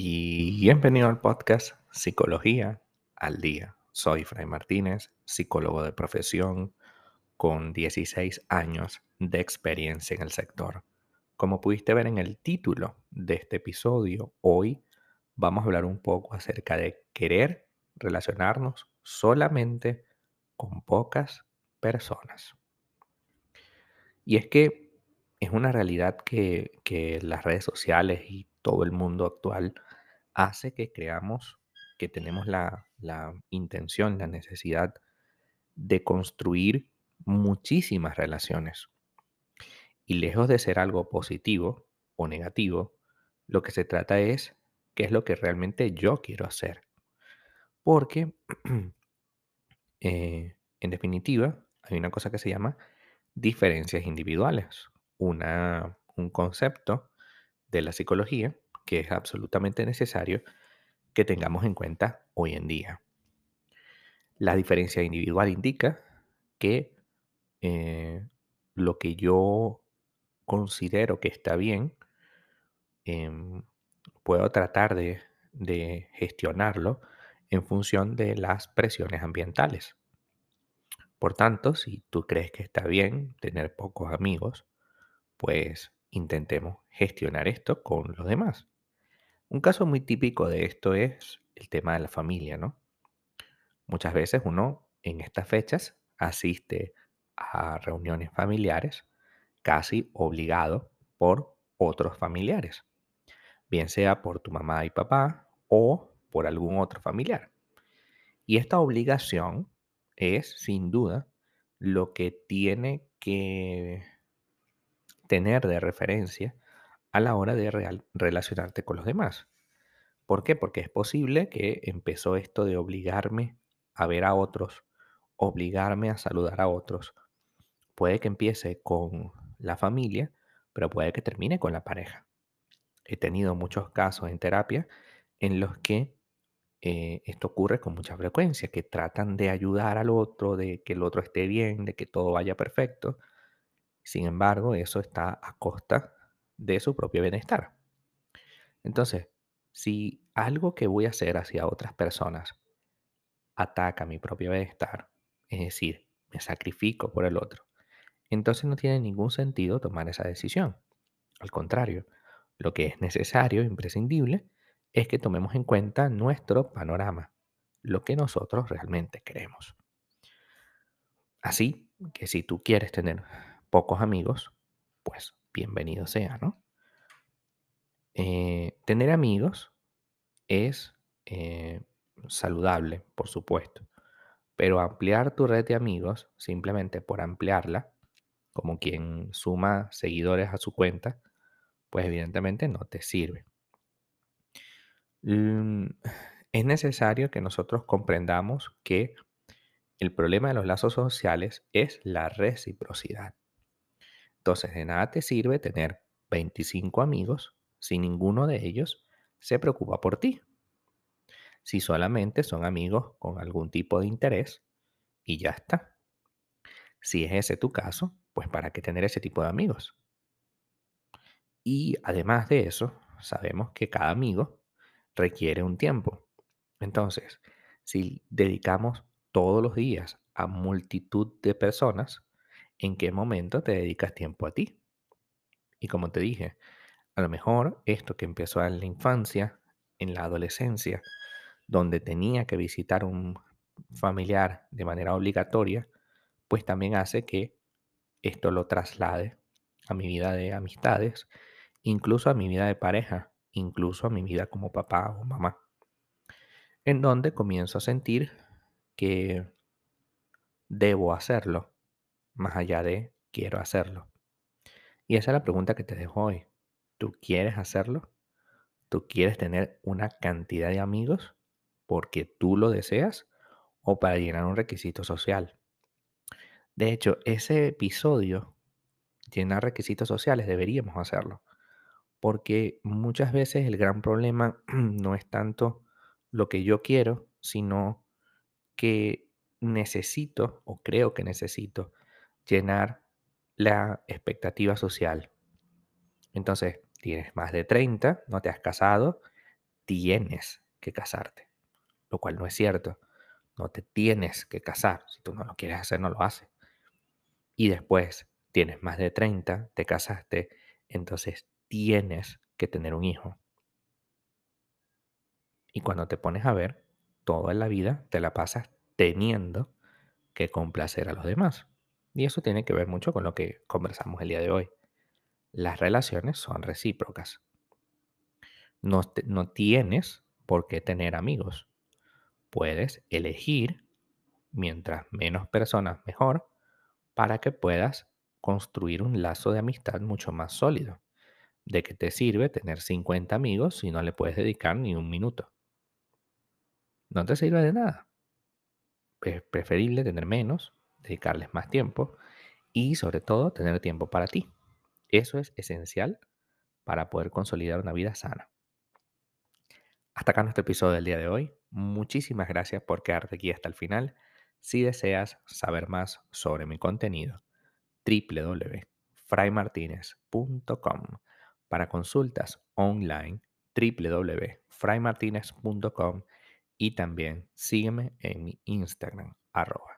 Bienvenido al podcast Psicología al Día. Soy Fray Martínez, psicólogo de profesión con 16 años de experiencia en el sector. Como pudiste ver en el título de este episodio, hoy vamos a hablar un poco acerca de querer relacionarnos solamente con pocas personas. Y es que es una realidad que, que las redes sociales y todo el mundo actual hace que creamos que tenemos la, la intención, la necesidad de construir muchísimas relaciones. Y lejos de ser algo positivo o negativo, lo que se trata es qué es lo que realmente yo quiero hacer. Porque, eh, en definitiva, hay una cosa que se llama diferencias individuales, una, un concepto de la psicología que es absolutamente necesario que tengamos en cuenta hoy en día. La diferencia individual indica que eh, lo que yo considero que está bien, em, puedo tratar de, de gestionarlo en función de las presiones ambientales. Por tanto, si tú crees que está bien tener pocos amigos, pues intentemos gestionar esto con los demás. Un caso muy típico de esto es el tema de la familia, ¿no? Muchas veces uno en estas fechas asiste a reuniones familiares casi obligado por otros familiares, bien sea por tu mamá y papá o por algún otro familiar. Y esta obligación es sin duda lo que tiene que tener de referencia a la hora de real- relacionarte con los demás. ¿Por qué? Porque es posible que empezó esto de obligarme a ver a otros, obligarme a saludar a otros. Puede que empiece con la familia, pero puede que termine con la pareja. He tenido muchos casos en terapia en los que eh, esto ocurre con mucha frecuencia, que tratan de ayudar al otro, de que el otro esté bien, de que todo vaya perfecto. Sin embargo, eso está a costa de su propio bienestar. Entonces, si algo que voy a hacer hacia otras personas ataca mi propio bienestar, es decir, me sacrifico por el otro, entonces no tiene ningún sentido tomar esa decisión. Al contrario, lo que es necesario, imprescindible, es que tomemos en cuenta nuestro panorama, lo que nosotros realmente queremos. Así que si tú quieres tener pocos amigos, pues bienvenido sea, ¿no? Eh, tener amigos es eh, saludable, por supuesto, pero ampliar tu red de amigos simplemente por ampliarla, como quien suma seguidores a su cuenta, pues evidentemente no te sirve. Mm, Es necesario que nosotros comprendamos que el problema de los lazos sociales es la reciprocidad. Entonces, de nada te sirve tener 25 amigos si ninguno de ellos se preocupa por ti. Si solamente son amigos con algún tipo de interés y ya está. Si es ese tu caso, pues para qué tener ese tipo de amigos. Y además de eso, sabemos que cada amigo requiere un tiempo. Entonces, si dedicamos todos los días a multitud de personas, ¿en qué momento te dedicas tiempo a ti? Y como te dije, a lo mejor esto que empezó en la infancia, en la adolescencia, donde tenía que visitar un familiar de manera obligatoria, pues también hace que esto lo traslade a mi vida de amistades, incluso a mi vida de pareja, incluso a mi vida como papá o mamá, en donde comienzo a sentir que debo hacerlo, más allá de quiero hacerlo. Y esa es la pregunta que te dejo hoy. ¿Tú quieres hacerlo? ¿Tú quieres tener una cantidad de amigos porque tú lo deseas o para llenar un requisito social? De hecho, ese episodio, llenar requisitos sociales, deberíamos hacerlo. Porque muchas veces el gran problema no es tanto lo que yo quiero, sino que necesito o creo que necesito llenar la expectativa social. Entonces, tienes más de 30, no te has casado tienes que casarte, lo cual no es cierto. No te tienes que casar. Si tú no lo quieres hacer, no lo haces. Y después tienes más de 30, te casaste, entonces tienes que tener un hijo. Y cuando te pones a ver, toda la vida te la pasas teniendo que complacer a los demás. Y eso tiene que ver mucho con lo que conversamos el día de hoy. Las relaciones son recíprocas. No, no tienes por qué tener amigos. Puedes elegir, mientras menos personas mejor, para que puedas construir un lazo de amistad mucho más sólido. ¿De qué te sirve tener 50 amigos si no le puedes dedicar ni un minuto? No te sirve de nada. Es preferible tener menos, dedicarles más tiempo y sobre todo tener tiempo para ti. Eso es esencial para poder consolidar una vida sana. Hasta acá nuestro episodio del día de hoy. Muchísimas gracias por quedarte aquí hasta el final. Si deseas saber más sobre mi contenido, www.fraymartinez.com. Para consultas online, www.fraymartinez.com y también sígueme en mi Instagram, arroba